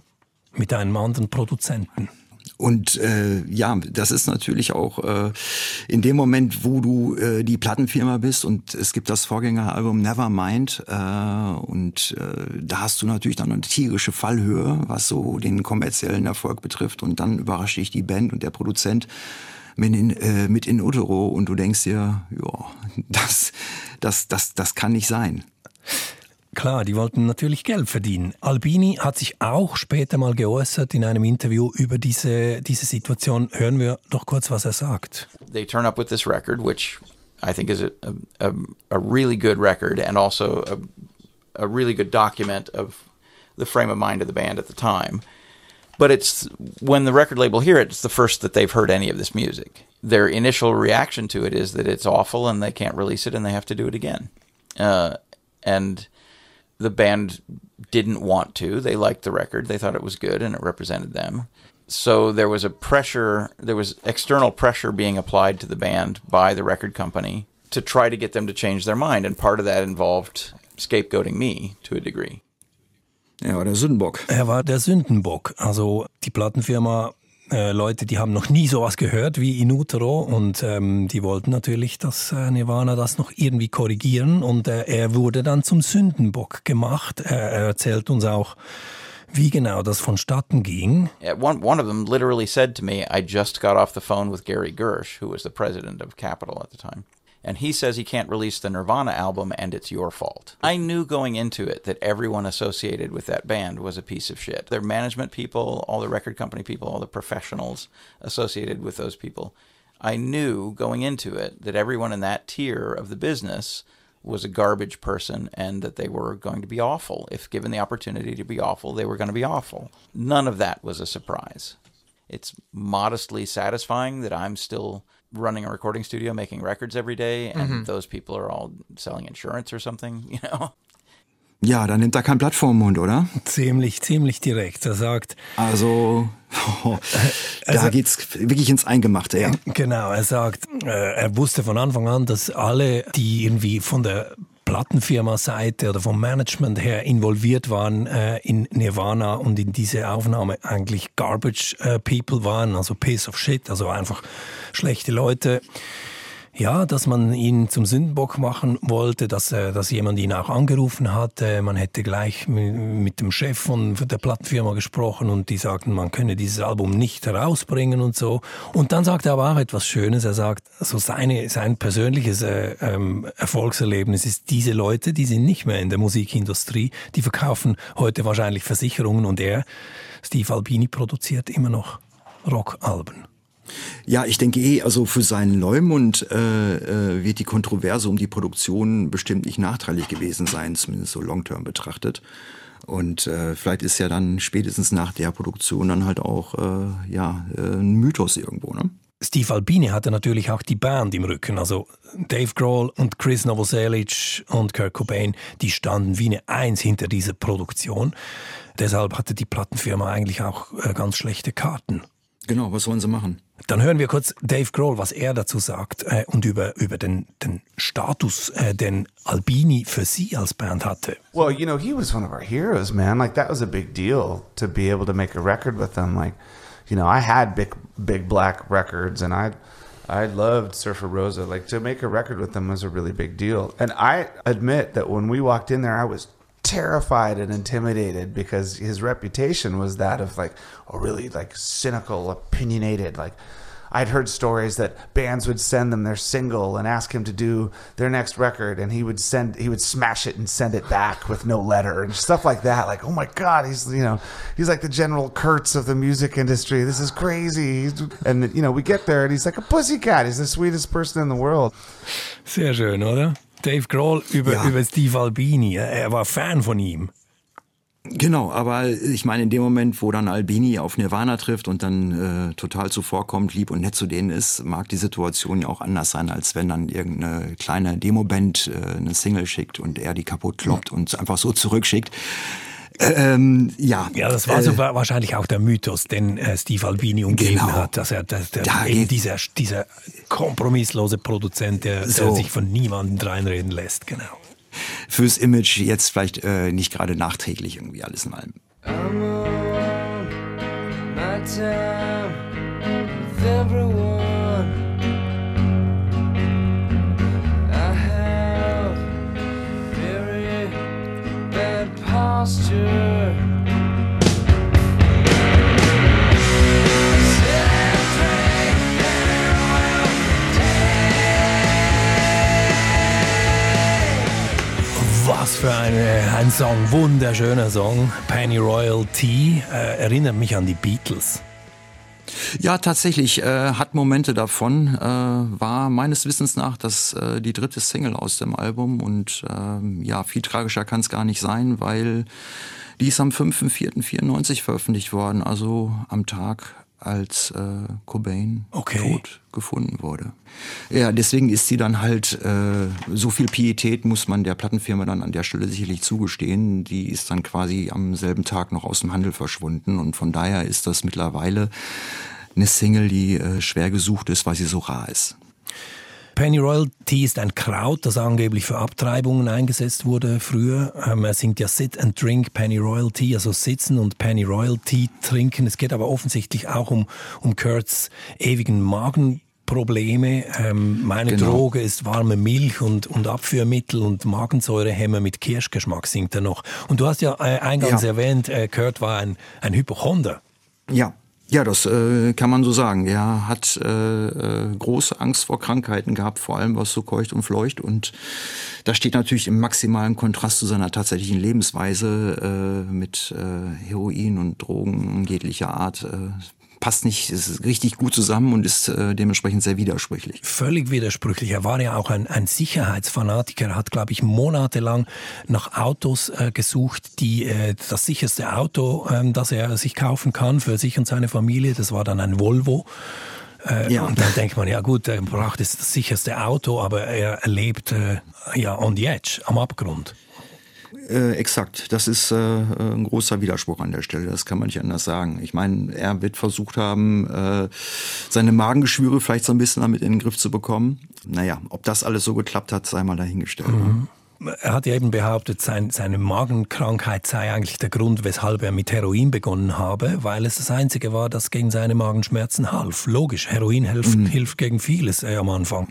mit einem anderen Produzenten. Und äh, ja, das ist natürlich auch äh, in dem Moment, wo du äh, die Plattenfirma bist und es gibt das Vorgängeralbum Nevermind äh, und äh, da hast du natürlich dann eine tierische Fallhöhe, was so den kommerziellen Erfolg betrifft und dann überrascht dich die Band und der Produzent mit in, äh, mit in Utero und du denkst dir, ja, das, das, das, das kann nicht sein. Klar, die wollten natürlich Geld verdienen. Albini hat sich auch später mal geäußert in einem Interview über diese, diese Situation. Hören wir doch kurz, was er sagt. they turn up with this record, which I think is a, a, a really good record and also a, a really good document of the frame of mind of the band at the time. But it's when the record label hear it, it's the first that they've heard any of this music. Their initial reaction to it is that it's awful and they can't release it and they have to do it again. Uh, and the band didn't want to. They liked the record. They thought it was good and it represented them. So there was a pressure, there was external pressure being applied to the band by the record company to try to get them to change their mind. And part of that involved scapegoating me to a degree. Ja, oder Sündenbock. Er war der Sündenbock. Also die Plattenfirma, äh, Leute, die haben noch nie sowas gehört wie In Utero und ähm, die wollten natürlich, dass äh, Nirvana das noch irgendwie korrigieren und äh, er wurde dann zum Sündenbock gemacht. Er, er erzählt uns auch, wie genau das vonstatten ging. One, one of them literally said to me, I just got off the phone with Gary Gersh, who was the president of Capitol at the time. And he says he can't release the Nirvana album and it's your fault. I knew going into it that everyone associated with that band was a piece of shit. Their management people, all the record company people, all the professionals associated with those people. I knew going into it that everyone in that tier of the business was a garbage person and that they were going to be awful. If given the opportunity to be awful, they were going to be awful. None of that was a surprise. It's modestly satisfying that I'm still running a recording studio making records every day and those people are all selling insurance or something, you know. Ja, da nimmt er kein Blatt vorm Mund, oder? Ziemlich, ziemlich direkt. Er sagt, Also, da Also- geht's wirklich ins Eingemachte, ja. Genau, er sagt, äh, er wusste von Anfang an, dass alle, die irgendwie von der Plattenfirma-Seite oder vom Management her involviert waren äh, in Nirvana und in diese Aufnahme eigentlich Garbage äh, People waren, also Piece of Shit, also einfach schlechte Leute. Ja, dass man ihn zum Sündenbock machen wollte, dass, äh, dass jemand ihn auch angerufen hat. Äh, man hätte gleich mi- mit dem Chef von der Plattenfirma gesprochen und die sagten, man könne dieses Album nicht herausbringen und so. Und dann sagt er aber auch etwas Schönes. Er sagt, so seine, sein persönliches äh, ähm, Erfolgserlebnis ist, diese Leute, die sind nicht mehr in der Musikindustrie, die verkaufen heute wahrscheinlich Versicherungen und er, Steve Albini, produziert immer noch Rockalben. Ja, ich denke eh, also für seinen Leumund äh, äh, wird die Kontroverse um die Produktion bestimmt nicht nachteilig gewesen sein, zumindest so long-term betrachtet. Und äh, vielleicht ist ja dann spätestens nach der Produktion dann halt auch äh, ja äh, ein Mythos irgendwo, ne? Steve Albini hatte natürlich auch die Band im Rücken. Also Dave Grohl und Chris Novoselic und Kurt Cobain, die standen wie eine Eins hinter dieser Produktion. Deshalb hatte die Plattenfirma eigentlich auch äh, ganz schlechte Karten. Genau, was sollen sie machen? Dann hören wir kurz Dave Grohl, was er dazu sagt äh, und über, über den, den Status, äh, den Albini für sie als Band hatte. Well, you know, he was one of our heroes, man. Like that was a big deal to be able to make a record with them. Like, you know, I had big, big black records, and I, I loved Surfer Rosa. Like to make a record with them was a really big deal. And I admit that when we walked in there, I was terrified and intimidated because his reputation was that of like a really like cynical, opinionated, like I'd heard stories that bands would send them their single and ask him to do their next record, and he would send he would smash it and send it back with no letter and stuff like that. Like, oh my god, he's you know he's like the General Kurtz of the music industry. This is crazy. And you know we get there and he's like a pussycat. He's the sweetest person in the world. Sehr schön, oder? Dave Grohl über, Ja. über Steve Albini. Er war Fan von ihm. Genau, aber ich meine, in dem Moment, wo dann Albini auf Nirvana trifft und dann äh, total zuvorkommt, lieb und nett zu denen ist, mag die Situation ja auch anders sein, als wenn dann irgendeine kleine Demoband äh, eine Single schickt und er die kaputt kloppt und einfach so zurückschickt. Ähm, ja, Ja, das war äh, so wa- wahrscheinlich auch der Mythos, den äh, Steve Albini umgeben Genau. hat, dass er dass der, Da eben dieser, dieser kompromisslose Produzent, der, der So. sich von niemandem reinreden lässt, genau. fürs Image jetzt vielleicht äh, nicht gerade nachträglich irgendwie alles in allem. I'm on my time with everyone. Was für eine, ein Song, wunderschöner Song. Penny Royal Tea äh, erinnert mich an die Beatles. Ja, tatsächlich, äh, hat Momente davon, äh, war meines Wissens nach das äh, die dritte Single aus dem Album. Und ähm, ja, viel tragischer kann es gar nicht sein, weil die ist am 5.4.94 veröffentlicht worden, also am Tag, als äh, Cobain Okay. tot gefunden wurde. Ja, deswegen ist sie dann halt, äh, so viel Pietät muss man der Plattenfirma dann an der Stelle sicherlich zugestehen. Die ist dann quasi am selben Tag noch aus dem Handel verschwunden und von daher ist das mittlerweile eine Single, die äh, schwer gesucht ist, weil sie so rar ist. Penny Royal Tea ist ein Kraut, das angeblich für Abtreibungen eingesetzt wurde früher. Ähm, er singt ja Sit and Drink Penny Royal Tea, also sitzen und Penny Royal Tea trinken. Es geht aber offensichtlich auch um, um Kurt's ewigen Magenprobleme. Ähm, meine Genau. Droge ist warme Milch und, und Abführmittel und Magensäurehemmer mit Kirschgeschmack singt er noch. Und du hast ja äh, eingangs Ja. erwähnt, äh, Kurt war ein, ein Hypochonder. Ja. Ja, das äh, kann man so sagen. Er hat äh, äh, große Angst vor Krankheiten gehabt, vor allem was so keucht und fleucht. Und das steht natürlich im maximalen Kontrast zu seiner tatsächlichen Lebensweise äh, mit äh, Heroin und Drogen jeglicher Art. Passt nicht, ist richtig gut zusammen und ist äh, dementsprechend sehr widersprüchlich. völlig widersprüchlich. Er war ja auch ein, ein Sicherheitsfanatiker. Er hat, glaube ich, monatelang nach Autos äh, gesucht, die äh, das sicherste Auto, ähm, das er sich kaufen kann für sich und seine Familie. Das war dann ein Volvo. Äh, Ja. Und dann denkt man, ja gut, er braucht jetzt das sicherste Auto, aber er lebt äh, ja on the edge, am Abgrund. Äh, exakt, das ist äh, ein großer Widerspruch an der Stelle, das kann man nicht anders sagen. Ich meine, er wird versucht haben, äh, seine Magengeschwüre vielleicht so ein bisschen damit in den Griff zu bekommen. Naja, ob das alles so geklappt hat, sei mal dahingestellt. ne? Er hat ja eben behauptet, sein, seine Magenkrankheit sei eigentlich der Grund, weshalb er mit Heroin begonnen habe, weil es das Einzige war, das gegen seine Magenschmerzen half. Logisch, Heroin hilft, Mhm. hilft gegen vieles äh, am Anfang.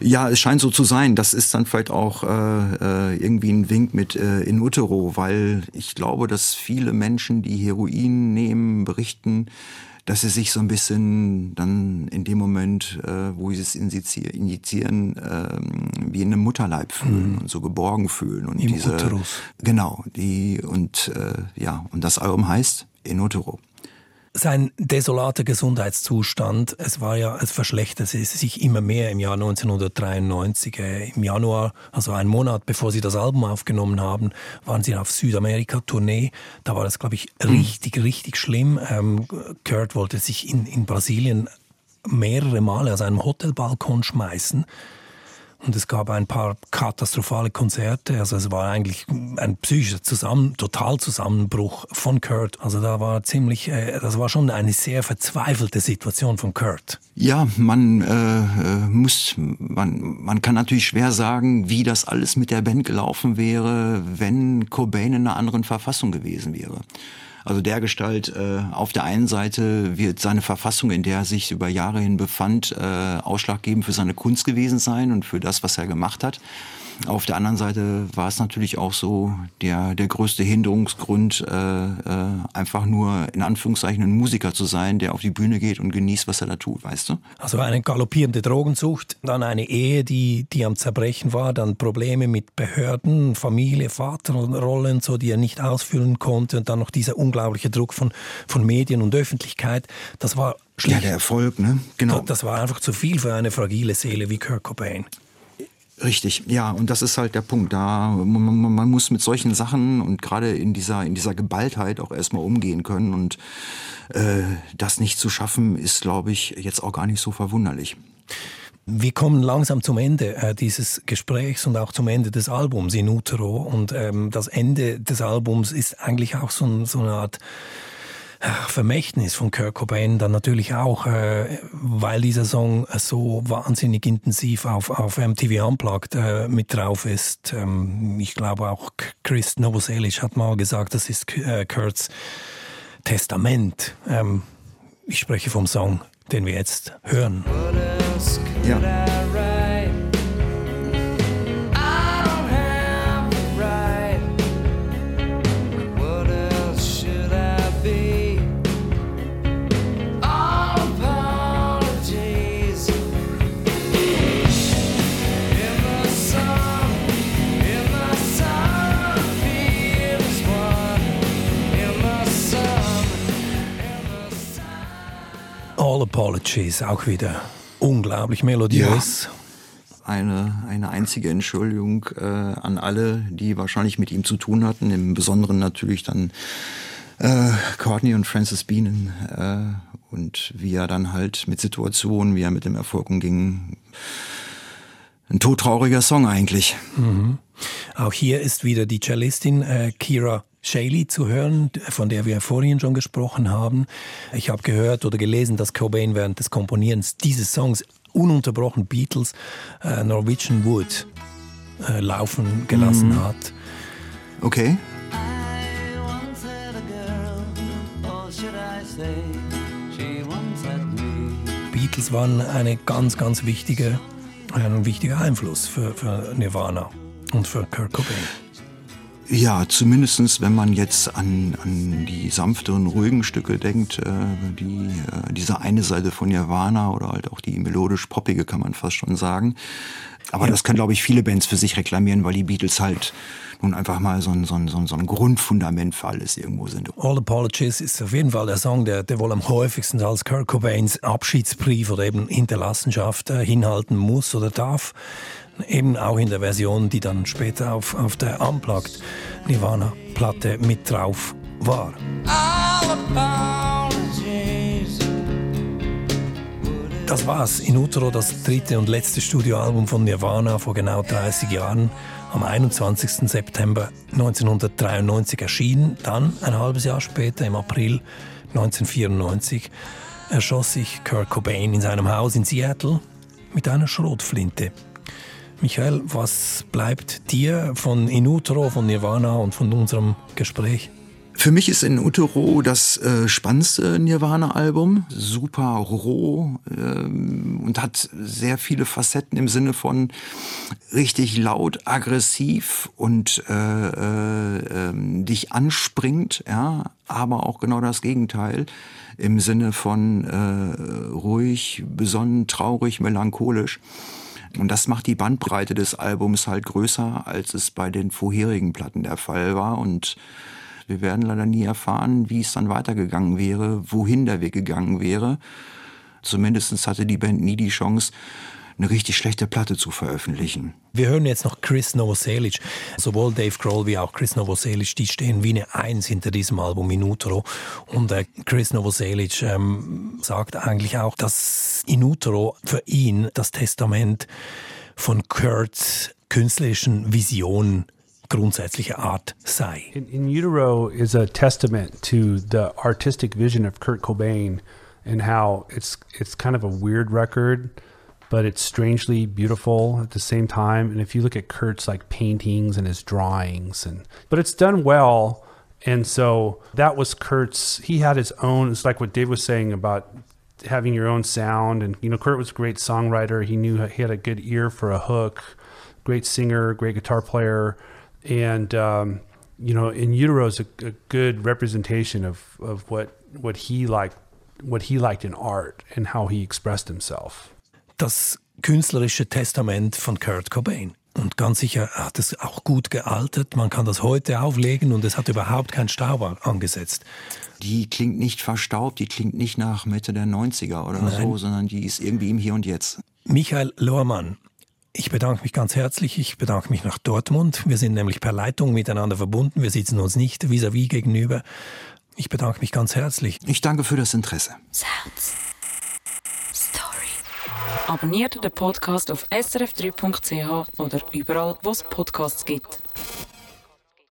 Ja, es scheint so zu sein. Das ist dann vielleicht auch äh, äh, irgendwie ein Wink mit äh, in utero, weil ich glaube, dass viele Menschen, die Heroin nehmen, berichten, dass sie sich so ein bisschen dann in dem Moment, äh, wo sie es injizieren, injizieren ähm, wie in einem Mutterleib fühlen und so geborgen fühlen. Und Im diese, Uterus. Genau, die und äh, ja, und das Album heißt In utero. Sein desolater Gesundheitszustand, es war ja, es verschlechterte sich immer mehr im Jahr 1993. Äh, Im Januar, also einen Monat bevor sie das Album aufgenommen haben, waren sie auf Südamerika-Tournee. Da war das, glaube ich, richtig, richtig schlimm. Ähm, Kurt wollte sich in, in Brasilien mehrere Male aus einem Hotelbalkon schmeißen. Und es gab ein paar katastrophale Konzerte. Also es war eigentlich ein psychischer Zusammen Totalzusammenbruch von Kurt. Also da war ziemlich, äh, das war schon eine sehr verzweifelte Situation von Kurt. Ja, man äh, äh, muss, man, man kann natürlich schwer sagen, wie das alles mit der Band gelaufen wäre, wenn Cobain in einer anderen Verfassung gewesen wäre. Also der Gestalt, äh, auf der einen Seite wird seine Verfassung, in der er sich über Jahre hin befand, äh, ausschlaggebend für seine Kunst gewesen sein und für das, was er gemacht hat. Auf der anderen Seite war es natürlich auch so der, der größte Hinderungsgrund, äh, äh, einfach nur in Anführungszeichen ein Musiker zu sein, der auf die Bühne geht und genießt, was er da tut, weißt du? Also eine galoppierende Drogensucht, dann eine Ehe, die, die am Zerbrechen war, dann Probleme mit Behörden, Familie, Vaterrollen, so, die er nicht ausfüllen konnte und dann noch dieser unglaubliche Druck von, von Medien und Öffentlichkeit. Das war Ja, schlicht, der Erfolg, ne? Genau. das war einfach zu viel für eine fragile Seele wie Kurt Cobain. Richtig, ja, und das ist halt der Punkt. Da man, man, muss mit solchen Sachen und gerade in dieser in dieser Geballtheit auch erstmal umgehen können und äh, das nicht zu schaffen, ist, glaube ich, jetzt auch gar nicht so verwunderlich. Wir kommen langsam zum Ende äh, dieses Gesprächs und auch zum Ende des Albums in Utero. Und ähm, das Ende des Albums ist eigentlich auch so, so eine Art Vermächtnis von Kurt Cobain dann natürlich auch, äh, weil dieser Song so wahnsinnig intensiv auf, auf MTV Unplugged äh, mit drauf ist. Ähm, ich glaube auch Chris Novoselic hat mal gesagt, das ist äh, Kurts Testament. Ähm, ich spreche vom Song, den wir jetzt hören. Ja. Apologies, auch wieder unglaublich melodiös. Eine, eine einzige Entschuldigung äh, an alle, die wahrscheinlich mit ihm zu tun hatten, im Besonderen natürlich dann äh, Courtney und Francis Beanen äh, und wie er dann halt mit Situationen, wie er mit dem Erfolg umging. Ein todtrauriger Song eigentlich. Auch hier ist wieder die Cellistin äh, Kira Shaley zu hören, von der wir vorhin schon gesprochen haben. Ich habe gehört oder gelesen, dass Cobain während des Komponierens dieses Songs ununterbrochen Beatles äh, Norwegian Wood äh, laufen gelassen hat. Okay. Beatles waren eine ganz, ganz wichtige, ein wichtiger Einfluss für, für Nirvana und für Kurt Cobain. Ja, zumindestens, wenn man jetzt an, an die sanfteren, ruhigen Stücke denkt, äh, die, äh, diese eine Seite von Nirvana oder halt auch die melodisch-poppige, kann man fast schon sagen. Aber das können, glaube ich, viele Bands für sich reklamieren, weil die Beatles halt nun einfach mal so ein, so ein, so ein, so ein Grundfundament für alles irgendwo sind. All Apologies ist auf jeden Fall der Song, der, der wohl am häufigsten als Kurt Cobains Abschiedsbrief oder eben Hinterlassenschaft äh, hinhalten muss oder darf. Eben auch in der Version, die dann später auf, auf der Unplugged Nirvana-Platte mit drauf war. All Das war's. In Utero, das dritte und letzte Studioalbum von Nirvana vor genau 30 Jahren, am 21. September 1993 erschienen. Dann, ein halbes Jahr später, im April 1994, erschoss sich Kurt Cobain in seinem Haus in Seattle mit einer Schrotflinte. Michael, was bleibt dir von In Utero, von Nirvana und von unserem Gespräch? Für mich ist in Utero das äh, spannendste Nirvana-Album. Super roh ähm, und hat sehr viele Facetten im Sinne von richtig laut, aggressiv und äh, äh, ähm, dich anspringt, ja, aber auch genau das Gegenteil im Sinne von äh, ruhig, besonnen, traurig, melancholisch. Und das macht die Bandbreite des Albums halt größer, als es bei den vorherigen Platten der Fall war. Und wir werden leider nie erfahren, wie es dann weitergegangen wäre, wohin der Weg gegangen wäre. Zumindest hatte die Band nie die Chance, eine richtig schlechte Platte zu veröffentlichen. Wir hören jetzt noch Chris Novoselic. Sowohl Dave Grohl wie auch Chris Novoselic, die stehen wie eine Eins hinter diesem Album In Utero. Und äh, Chris Novoselic ähm, sagt eigentlich auch, dass In Utero für ihn das Testament von Kurt's künstlerischen Vision grundsätzlicher Art sei. In, in Utero is a testament to the artistic vision of Kurt Cobain and how it's it's kind of a weird record, but it's strangely beautiful at the same time. And if you look at Kurt's like paintings and his drawings and but it's done well. And so that was Kurt's he had his own it's like what Dave was saying about having your own sound and you know Kurt was a great songwriter. He knew he had a good ear for a hook, great singer, great guitar player and um, you know, in utero is a, a, good representation of, of what what he liked, what he liked in art and how he expressed himself. Das künstlerische Testament von Kurt Cobain. Und ganz sicher hat es auch gut gealtert. Man kann das heute auflegen und es hat überhaupt keinen Staub angesetzt. Die klingt nicht verstaubt, die klingt nicht nach Mitte der 90er oder Nein. so, sondern die ist irgendwie im Hier und Jetzt. Michael Lohrmann, ich bedanke mich ganz herzlich. Ich bedanke mich nach Dortmund. Wir sind nämlich per Leitung miteinander verbunden. Wir sitzen uns nicht vis-à-vis -vis gegenüber. Ich bedanke mich ganz herzlich. Ich danke für das Interesse. Sounds. Story. Abonniert den Podcast auf srf3.ch oder überall, wo es Podcasts gibt.